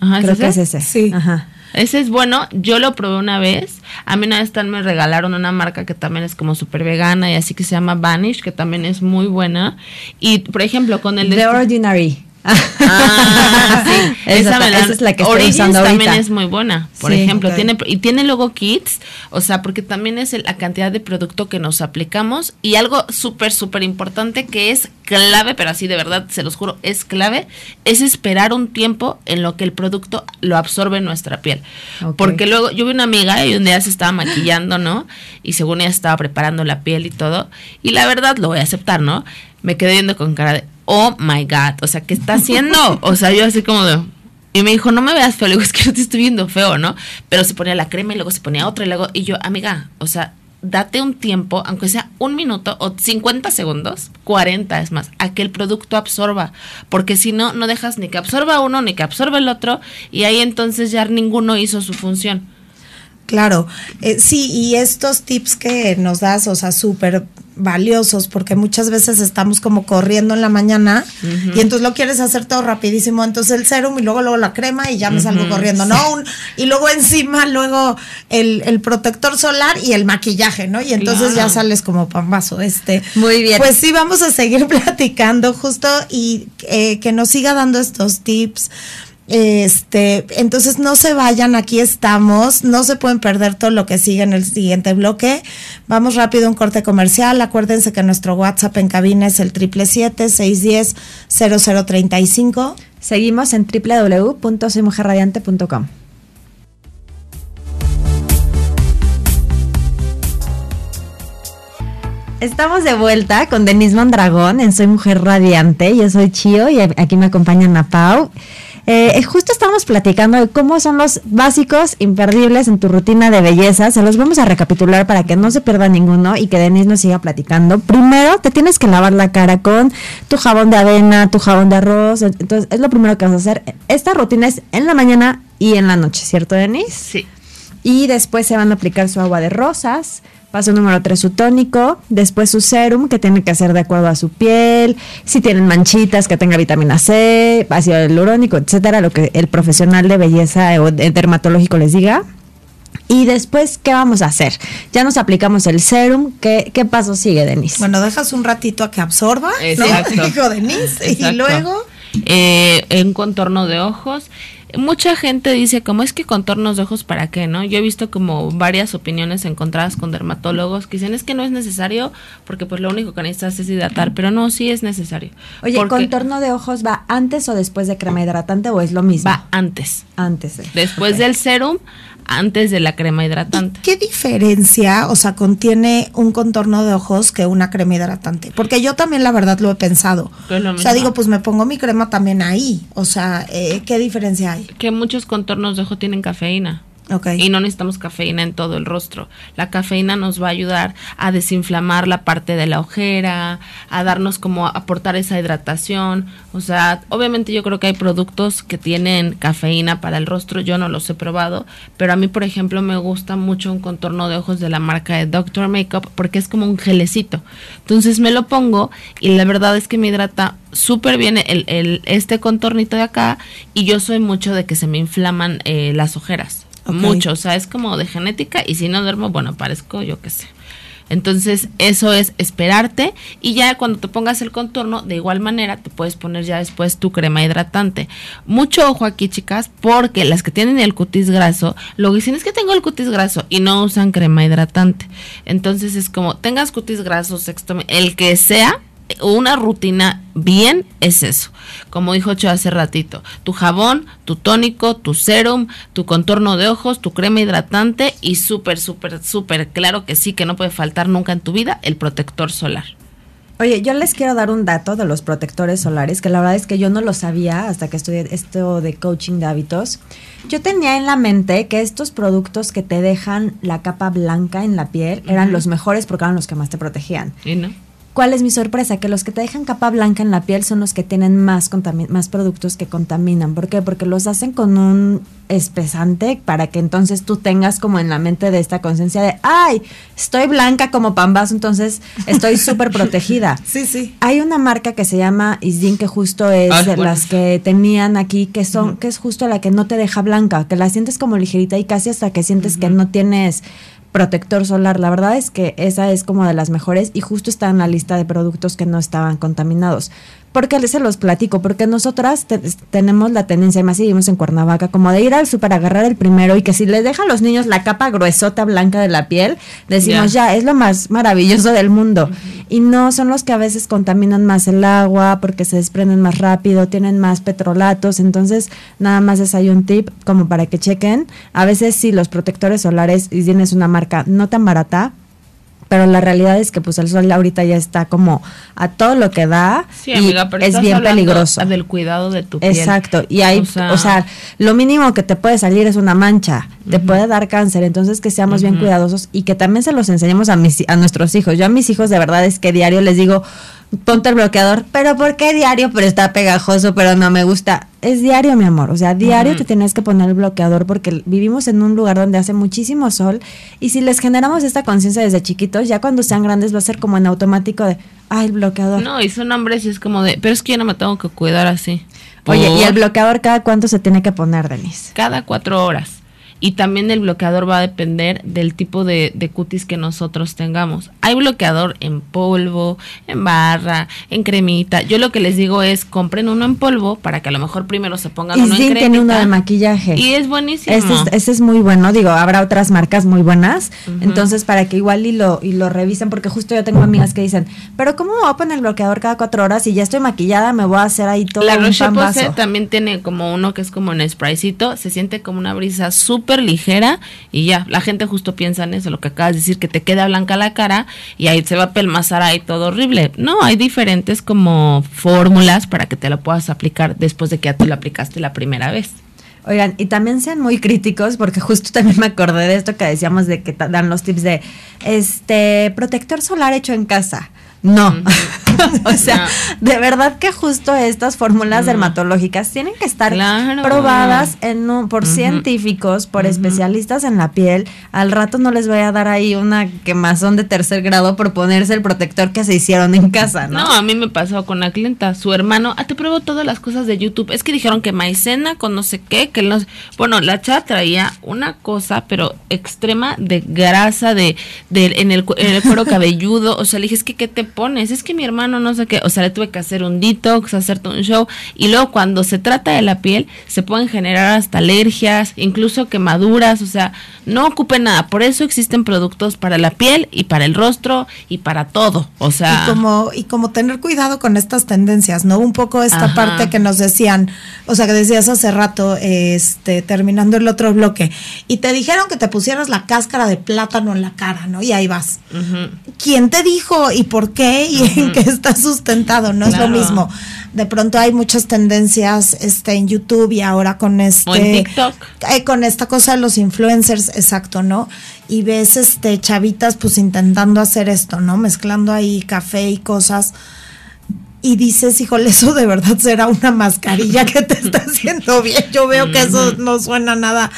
S4: Ajá, ¿es
S2: creo que es
S4: ese?
S2: ese.
S3: Sí.
S2: Ajá.
S4: Ese es bueno, yo lo probé una vez. A mí una vez también me regalaron una marca que también es como súper vegana y así que se llama Vanish, que también es muy buena. Y por ejemplo, con el de.
S2: The Ordinary.
S4: Ah, sí. *laughs*
S2: Esa, es la que estoy
S4: Origins
S2: usando ahorita.
S4: también es muy buena, por
S2: Sí,
S4: ejemplo. tiene Y tiene luego kits, o sea, porque también es la cantidad de producto que nos aplicamos. Y algo súper, súper importante que es clave, pero así de verdad, se los juro, es clave, es esperar un tiempo en lo que el producto lo absorbe en nuestra piel. Porque luego yo vi una amiga y un día se estaba maquillando, ¿no? Y según ella estaba preparando la piel y todo. Y la verdad, lo voy a aceptar, ¿no? Me quedé viendo con cara de, oh my God, o sea, ¿qué está haciendo? *laughs* O sea, yo así como de... Y me dijo, no me veas feo, le digo, es que no te estoy viendo feo, ¿no? Pero se ponía la crema y luego se ponía otra y luego, y yo, amiga, o sea, date un tiempo, aunque sea un minuto o 50 segundos, 40 es más, a que el producto absorba, porque si no, no dejas ni que absorba uno ni que absorba el otro, y ahí entonces ya ninguno hizo su función.
S3: Claro, Eh, sí, y estos tips que nos das, o sea, súper valiosos porque muchas veces estamos como corriendo en la mañana y entonces lo quieres hacer todo rapidísimo, entonces el serum y luego luego la crema y ya me salgo corriendo, ¿no? y luego encima luego el, el, protector solar y el maquillaje, ¿no? Y entonces ya sales como pambazo, este.
S2: Muy bien.
S3: Pues sí, vamos a seguir *laughs* platicando justo y eh, que nos siga dando estos tips este, entonces no se vayan, aquí estamos, no se pueden perder todo lo que sigue en el siguiente bloque. Vamos rápido a un corte comercial. Acuérdense que nuestro WhatsApp en cabina es el triple siete seis diez cero cero treinta y cinco.
S2: Seguimos en www.soymujerradiante.com. Estamos de vuelta con Denise Mondragón en Soy Mujer Radiante. Yo soy Chio y aquí me acompaña Ana Pau. Eh, eh, justo estamos platicando de cómo son los básicos imperdibles en tu rutina de belleza. Se los vamos a recapitular para que no se pierda ninguno y que Denise nos siga platicando. Primero, te tienes que lavar la cara con tu jabón de avena, tu jabón de arroz. Entonces, es lo primero que vas a hacer. Esta rutina es en la mañana y en la noche, ¿cierto, Denise?
S4: Sí.
S2: Y después se van a aplicar su agua de rosas Paso número 3, su tónico. Después su serum, que tiene que ser de acuerdo a su piel. Si tienen manchitas, que tenga vitamina C, ácido hialurónico, etcétera, lo que el profesional de belleza o dermatológico les diga. Y después, ¿qué vamos a hacer? Ya nos aplicamos el serum. ¿Qué, qué paso sigue, Denise?
S3: Bueno, dejas un ratito a que absorba,
S4: Exacto. *laughs*
S3: ¿no? Dijo Denise. Y luego...
S4: Eh, en contorno de ojos mucha gente dice como es que contornos de ojos para qué, ¿no? Yo he visto como varias opiniones encontradas con dermatólogos que dicen es que no es necesario porque pues lo único que necesitas es hidratar, pero no, sí es necesario.
S2: Oye, ¿contorno de ojos va antes o después de crema hidratante o es lo mismo?
S4: Va antes.
S2: Antes.
S4: Después del serum, antes de la crema hidratante.
S3: ¿Qué diferencia, o sea, contiene un contorno de ojos que una crema hidratante? Porque yo también la verdad lo he pensado. o sea, digo, pues me pongo mi crema también ahí. O sea, eh, ¿qué diferencia hay?
S4: Que muchos contornos de ojo tienen cafeína. Y no necesitamos cafeína en todo el rostro. La cafeína nos va a ayudar a desinflamar la parte de la ojera, a darnos como aportar esa hidratación. O sea, obviamente yo creo que hay productos que tienen cafeína para el rostro, yo no los he probado, pero a mí, por ejemplo, me gusta mucho un contorno de ojos de la marca de Doctor Makeup porque es como un gelecito. Entonces me lo pongo y la verdad es que me hidrata súper bien el, el, este contornito de acá y yo soy mucho de que se me inflaman eh, las ojeras. Mucho, o sea, es como de genética y si no duermo, bueno, parezco yo qué sé. Entonces, eso es esperarte y ya cuando te pongas el contorno, de igual manera te puedes poner ya después tu crema hidratante. Mucho ojo aquí, chicas, porque las que tienen el cutis graso, lo que dicen es que tengo el cutis graso y no usan crema hidratante. Entonces, es como tengas cutis graso, sexto, el que sea, una rutina bien es eso. Como dijo Cho hace ratito, tu jabón, tu tónico, tu serum, tu contorno de ojos, tu crema hidratante y súper, súper, súper claro que sí, que no puede faltar nunca en tu vida el protector solar.
S2: Oye, yo les quiero dar un dato de los protectores solares, que la verdad es que yo no lo sabía hasta que estudié esto de coaching de hábitos. Yo tenía en la mente que estos productos que te dejan la capa blanca en la piel eran los mejores porque eran los que más te protegían.
S4: ¿Y no?
S2: ¿Cuál es mi sorpresa? Que los que te dejan capa blanca en la piel son los que tienen más, más productos que contaminan. ¿Por qué? Porque los hacen con un espesante para que entonces tú tengas como en la mente de esta conciencia de, ay, estoy blanca como pambazo, entonces estoy *laughs* súper protegida.
S3: Sí, sí.
S2: Hay una marca que se llama Isdin que justo es ah, de las que tenían aquí, que son, que es justo la que no te deja blanca, que la sientes como ligerita y casi hasta que sientes que no tienes protector solar. La verdad es que esa es como de las mejores y justo está en la lista de productos que no estaban contaminados. ¿Por qué se los platico? Porque nosotras tenemos la tendencia, más si vivimos en Cuernavaca, como de ir al súper, agarrar el primero y que si les deja a los niños la capa gruesota blanca de la piel, decimos ya, es lo más maravilloso del mundo. Y no son los que a veces contaminan más el agua porque se desprenden más rápido, tienen más petrolatos. Entonces, nada más es ahí un tip como para que chequen. A veces sí, los protectores solares, y tienes una marca no tan barata, pero la realidad es que pues el sol ahorita ya está como a todo lo que da
S4: y es bien peligroso. Del cuidado de tu piel.
S2: Exacto, y hay, o sea, lo mínimo que te puede salir es una mancha, te puede dar cáncer, entonces que seamos bien cuidadosos y que también se los enseñemos a mis a nuestros hijos. Yo a mis hijos de verdad es que diario les digo, ponte el bloqueador, pero ¿por qué diario? Pero está pegajoso, pero no me gusta. Es diario, mi amor, o sea, diario te tienes que poner el bloqueador porque vivimos en un lugar donde hace muchísimo sol y si les generamos esta conciencia desde chiquitos, ya cuando sean grandes va a ser como en automático de, ay, el bloqueador.
S4: No, y son hombres y es como de, pero es que yo no me tengo que cuidar así.
S2: Oye, ¿y el bloqueador cada cuánto se tiene que poner, Denise?
S4: cada cuatro horas. Y también el bloqueador va a depender del tipo de, de cutis que nosotros tengamos. Hay bloqueador en polvo, en barra, en cremita. Yo lo que les digo es compren uno en polvo para que a lo mejor primero se pongan
S2: Y
S4: uno en cremita.
S2: tiene uno de maquillaje.
S4: Y es buenísimo.
S2: Este es, este es muy bueno, digo, habrá otras marcas muy buenas, entonces para que igual y lo, y lo revisen, porque justo yo tengo amigas que dicen, pero ¿cómo me voy a poner el bloqueador cada cuatro horas y ya estoy maquillada, me voy a hacer ahí todo
S4: La
S2: un
S4: Roche
S2: pambazo"?
S4: Posay también tiene como uno que es como en spraycito, se siente como una brisa súper ligera y ya, la gente justo piensa en eso, lo que acabas de decir, que te queda blanca la cara y ahí se va a pelmazar ahí todo horrible. No, hay diferentes como fórmulas para que te lo puedas aplicar después de que ya te lo aplicaste la primera vez.
S2: Oigan, y también sean muy críticos, porque justo *laughs* también me acordé de esto que decíamos de que dan los tips de este protector solar hecho en casa. No. *laughs* o sea, de verdad que justo estas fórmulas dermatológicas tienen que estar
S4: Claro.
S2: probadas en un- por científicos, por especialistas en la piel. Al rato no les voy a dar ahí una quemazón de tercer grado por ponerse el protector que se hicieron en casa, ¿no?
S4: No, a mí me pasó con la clienta, su hermano, ah, te pruebo todas las cosas de YouTube. Es que dijeron que maicena con no sé qué, que no sé- Bueno, la chava traía una cosa, pero extrema de grasa, de, de en, el, en el cuero *laughs* cabelludo. O sea, le dije, es que, ¿qué te pones? Es que mi hermano no sé qué. O sea, le tuve que hacer un detox, hacerte un show. Y luego cuando se trata de la piel, se pueden generar hasta alergias, incluso quemaduras. O sea, no ocupe nada. Por eso existen productos para la piel y para el rostro y para todo. O sea...
S3: Y como, y como tener cuidado con estas tendencias, ¿no? Un poco esta
S4: Ajá.
S3: parte que nos decían, o sea, que decías hace rato, este, terminando el otro bloque, y te dijeron que te pusieras la cáscara de plátano en la cara, ¿no? Y ahí vas. ¿Quién te dijo y por qué y en qué está sustentado? No es lo mismo. De pronto hay muchas tendencias este, en YouTube y ahora con este...
S4: O en TikTok.
S3: eh, con esta cosa de los influencers, exacto, ¿no? Y ves este chavitas pues intentando hacer esto, ¿no? Mezclando ahí café y cosas. Y dices, híjole, eso de verdad será una mascarilla que te está *laughs* haciendo bien. Yo veo que eso no suena nada.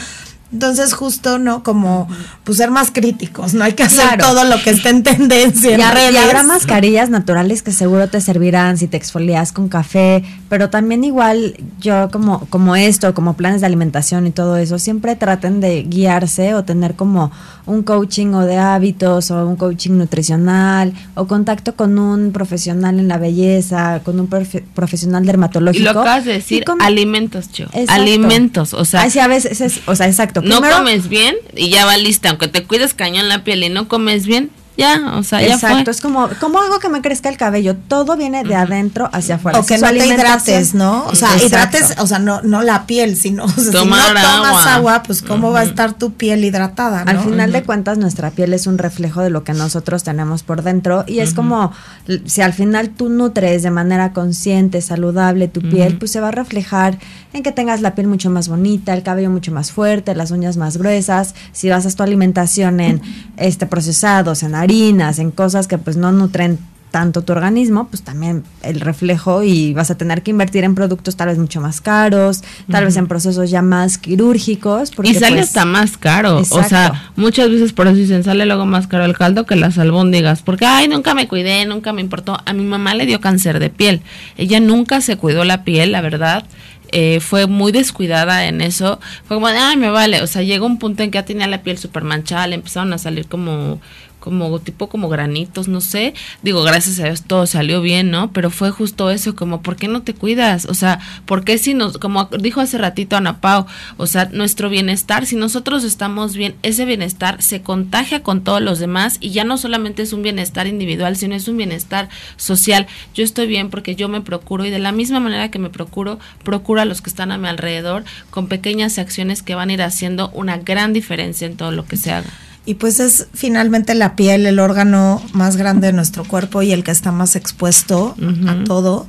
S3: Entonces, justo, ¿no? Como, pues ser más críticos, no hay que hacer
S2: Claro.
S3: todo lo que esté en tendencia. en
S2: Y, hab- y habrá mascarillas naturales que seguro te servirán si te exfolias con café, pero también igual yo como, como esto, como planes de alimentación y todo eso, siempre traten de guiarse o tener como un coaching o de hábitos o un coaching nutricional o contacto con un profesional en la belleza, con un profe- profesional
S4: Y
S2: dermatológico.
S4: lo acabas de
S2: Y
S4: decir,
S2: con-
S4: alimentos.
S2: Exacto.
S4: Alimentos, o sea,
S2: Ay, sí, a veces es, o sea, exacto.
S4: No comes bien y ya va lista, aunque te cuides cañón la piel y no comes bien, ya, o sea, ya
S2: Exacto,
S4: fue.
S2: es como, ¿cómo hago que me crezca el cabello? Todo viene de adentro hacia afuera.
S3: O que no te hidrates, ¿no? O sea,
S2: Exacto.
S3: hidrates, o sea, no, no la piel, sino o sea,
S4: Tomar
S3: si no tomas
S4: agua.
S3: agua, pues cómo va a estar tu piel hidratada, ¿no?
S2: Al final de cuentas, nuestra piel es un reflejo de lo que nosotros tenemos por dentro y es como, si al final tú nutres de manera consciente, saludable tu piel, pues se va a reflejar en que tengas la piel mucho más bonita, el cabello mucho más fuerte, las uñas más gruesas. Si basas tu alimentación en este procesados, en harinas, en cosas que pues no nutren tanto tu organismo, pues también el reflejo y vas a tener que invertir en productos tal vez mucho más caros, tal vez en procesos ya más quirúrgicos. Porque,
S4: y sale
S2: pues,
S4: hasta más caro. O sea, muchas veces por eso dicen, sale luego más caro el caldo que las albóndigas. Porque, ay, nunca me cuidé, nunca me importó. A mi mamá le dio cáncer de piel. Ella nunca se cuidó la piel, la verdad. Eh, fue muy descuidada en eso. Fue como, ay, me vale. O sea, llegó un punto en que ya tenía la piel súper manchada, le empezaron a salir como como tipo como granitos, no sé. Digo, gracias a Dios todo salió bien, ¿no? Pero fue justo eso, como ¿por qué no te cuidas? O sea, ¿por qué si nos como dijo hace ratito Ana Pau, o sea, nuestro bienestar, si nosotros estamos bien, ese bienestar se contagia con todos los demás y ya no solamente es un bienestar individual, sino es un bienestar social. Yo estoy bien porque yo me procuro y de la misma manera que me procuro, procuro a los que están a mi alrededor con pequeñas acciones que van a ir haciendo una gran diferencia en todo lo que se haga.
S3: Y pues es finalmente la piel el órgano más grande de nuestro cuerpo y el que está más expuesto a todo.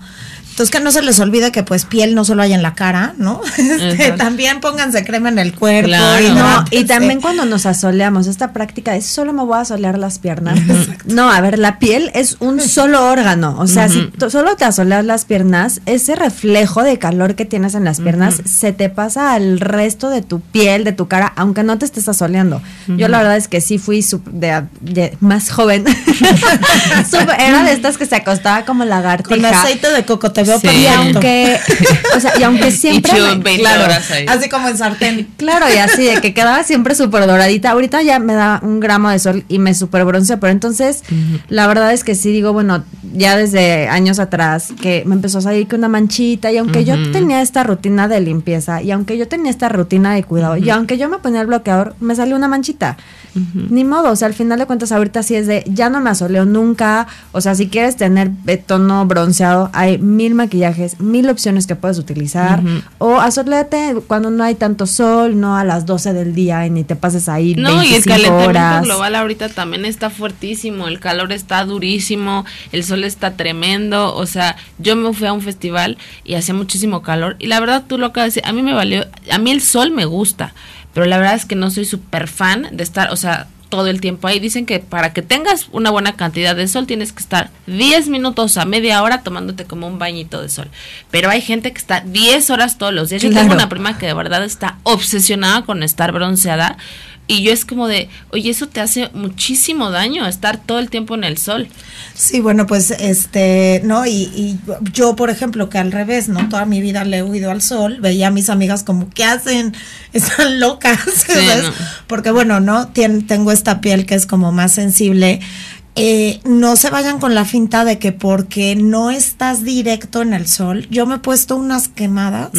S3: Entonces que no se les olvide que pues piel no solo hay en la cara, ¿no? *laughs* Este,
S4: Exacto.
S3: también pónganse crema en el cuerpo.
S4: Claro.
S3: y
S2: No, y también cuando nos asoleamos, esta práctica es solo me voy a asolear las piernas. No, a ver, la piel es un solo órgano. O sea, si solo te asoleas las piernas, ese reflejo de calor que tienes en las piernas se te pasa al resto de tu piel, de tu cara, aunque no te estés asoleando. Yo la verdad es que sí fui de, de más joven. *laughs* Era de estas que se acostaba como lagartija.
S3: Con aceite de coco te veo
S4: Sí.
S2: Y aunque, o sea, y aunque *laughs* siempre
S4: Y chido,
S2: me-
S4: 20
S2: claro,
S4: horas ahí.
S3: Así como en sartén. *laughs*
S2: Claro, y así de que quedaba siempre súper doradita. Ahorita ya me da un gramo de sol y me súper bronceo, pero entonces la verdad es que sí digo, bueno, ya desde años atrás que me empezó a salir que una manchita y aunque yo tenía esta rutina de limpieza y aunque yo tenía esta rutina de cuidado y aunque yo me ponía el bloqueador, me salió una manchita. Ni modo, o sea, al final de cuentas ahorita sí es de, ya no me asoleo nunca, o sea, si quieres tener eh, tono bronceado, hay mil maquillajes, mil opciones que puedes utilizar, o asoleate cuando no hay tanto sol, no a las 12 del día y ni te pases ahí
S4: No, y el
S2: 25
S4: calentamiento
S2: horas.
S4: global ahorita también está fuertísimo, el calor está durísimo, el sol está tremendo, o sea, yo me fui a un festival y hacía muchísimo calor. Y la verdad tú lo acabas de decir, a mí me valió, a mí el sol me gusta, pero la verdad es que no soy súper fan de estar, o sea, todo el tiempo ahí. Dicen que para que tengas una buena cantidad de sol tienes que estar 10 minutos a media hora tomándote como un bañito de sol. Pero hay gente que está 10 horas todos los días. Yo
S2: Claro.
S4: tengo una prima que de verdad está obsesionada con estar bronceada. Y yo es como de, oye, eso te hace muchísimo daño, estar todo el tiempo en el sol.
S3: Sí, bueno, pues este, ¿no? Y, y yo, por ejemplo, que al revés, ¿no? Toda mi vida le he huido al sol, veía a mis amigas como, ¿qué hacen? *laughs* Están locas, ¿sabes?
S4: no.
S3: Porque bueno, ¿no? Tien- tengo esta piel que es como más sensible. Eh, no se vayan con la finta de que porque no estás directo en el sol, yo me he puesto unas quemadas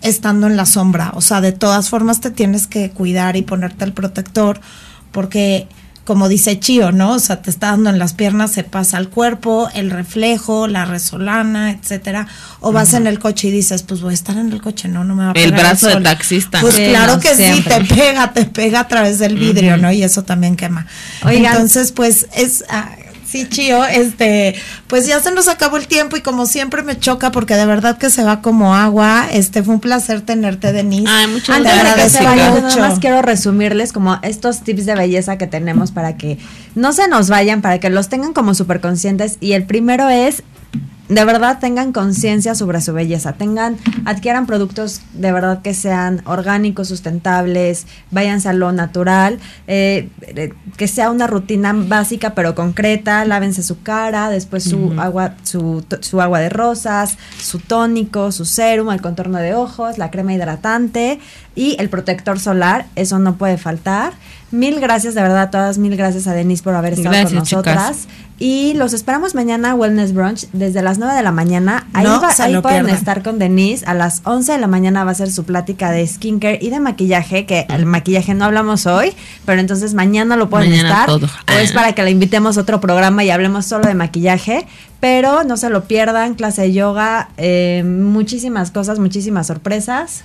S3: estando en la sombra, o sea, de todas formas te tienes que cuidar y ponerte el protector porque como dice Chío, ¿no? O sea, te está dando en las piernas, se pasa al cuerpo, el reflejo, la resolana, etcétera. O vas en el coche y dices, pues voy a estar en el coche, no, no me va a
S4: El
S3: pegar
S4: brazo de
S3: sol.
S4: taxista.
S3: Pues
S2: Sí,
S3: claro
S2: no,
S3: que sí, te pega, te pega a través del vidrio, ¿no? Y eso también quema.
S2: Oigan.
S3: Entonces, pues es ah, sí, Chío, este, pues ya se nos acabó el tiempo y como siempre me choca porque de verdad que se va como agua. Este, fue un placer tenerte, Denise.
S4: Ay, muchas
S2: Antes de que
S3: agradezco
S2: se vayan, yo
S3: mucho.
S2: nada más quiero resumirles como estos tips de belleza que tenemos para que no se nos vayan, para que los tengan como súper conscientes. Y el primero es, de verdad, tengan conciencia sobre su belleza. Tengan, adquieran productos de verdad que sean orgánicos, sustentables, váyanse a lo natural, eh, eh, que sea una rutina básica pero concreta. Lávense su cara, después su agua, su, su agua de rosas, su tónico, su serum, el contorno de ojos, la crema hidratante y el protector solar. Eso no puede faltar. Mil gracias, de verdad, a todas, mil gracias a Denise por haber estado con
S4: chicas.
S2: nosotras. Y los esperamos mañana a Wellness Brunch desde las 9 de la mañana. Ahí,
S3: No
S2: va- ahí pueden
S3: pierdan.
S2: estar con Denise. A las 11 de la mañana va a ser su plática de skincare y de maquillaje, que el maquillaje no hablamos hoy, pero entonces mañana lo pueden
S4: Mañana
S2: estar.
S4: todo.
S2: O es
S4: Ah.
S2: para que la invitemos a otro programa y hablemos solo de maquillaje. Pero no se lo pierdan, clase de yoga, eh, muchísimas cosas, muchísimas sorpresas.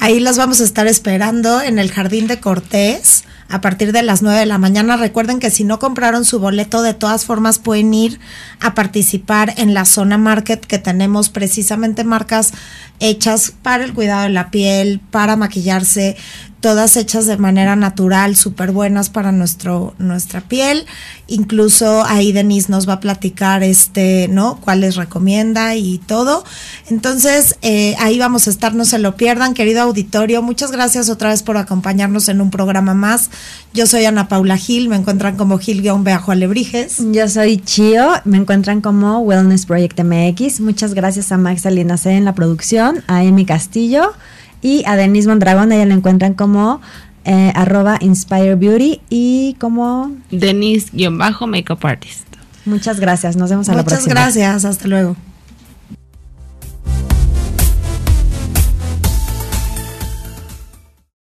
S3: Ahí las vamos a estar esperando en el Jardín de Cortés a partir de las 9 de la mañana. Recuerden que si no compraron su boleto, de todas formas pueden ir a participar en la zona market que tenemos precisamente marcas hechas para el cuidado de la piel, para maquillarse, todas hechas de manera natural, súper buenas para nuestro, nuestra piel. Incluso ahí Denise nos va a platicar este, ¿no? Cuáles recomienda y todo. Entonces, eh, ahí vamos a estar, no se lo pierdan, querido auditorio. Muchas gracias otra vez por acompañarnos en un programa más. Yo soy Ana Paula Gil, me encuentran como Gil-Alebrijes.
S2: Yo soy Chio, me encuentran como Wellness Project MX. Muchas gracias a Max Salinas C en la producción, a Amy Castillo y a Denise Mondragón. Ella la encuentran como eh, arroba Inspire Beauty y como...
S4: Denise-Makeup Artist.
S2: Muchas gracias, nos vemos a la
S3: Muchas
S2: próxima.
S3: gracias, hasta luego.